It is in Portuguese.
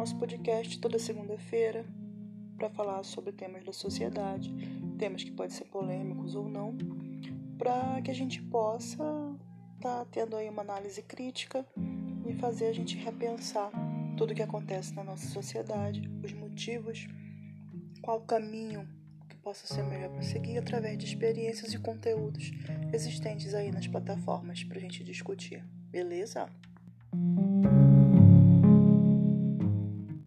nosso podcast toda segunda-feira para falar sobre temas da sociedade, temas que podem ser polêmicos ou não, para que a gente possa estar tá tendo aí uma análise crítica e fazer a gente repensar tudo o que acontece na nossa sociedade, os motivos, qual caminho que possa ser melhor para seguir através de experiências e conteúdos existentes aí nas plataformas para a gente discutir, beleza?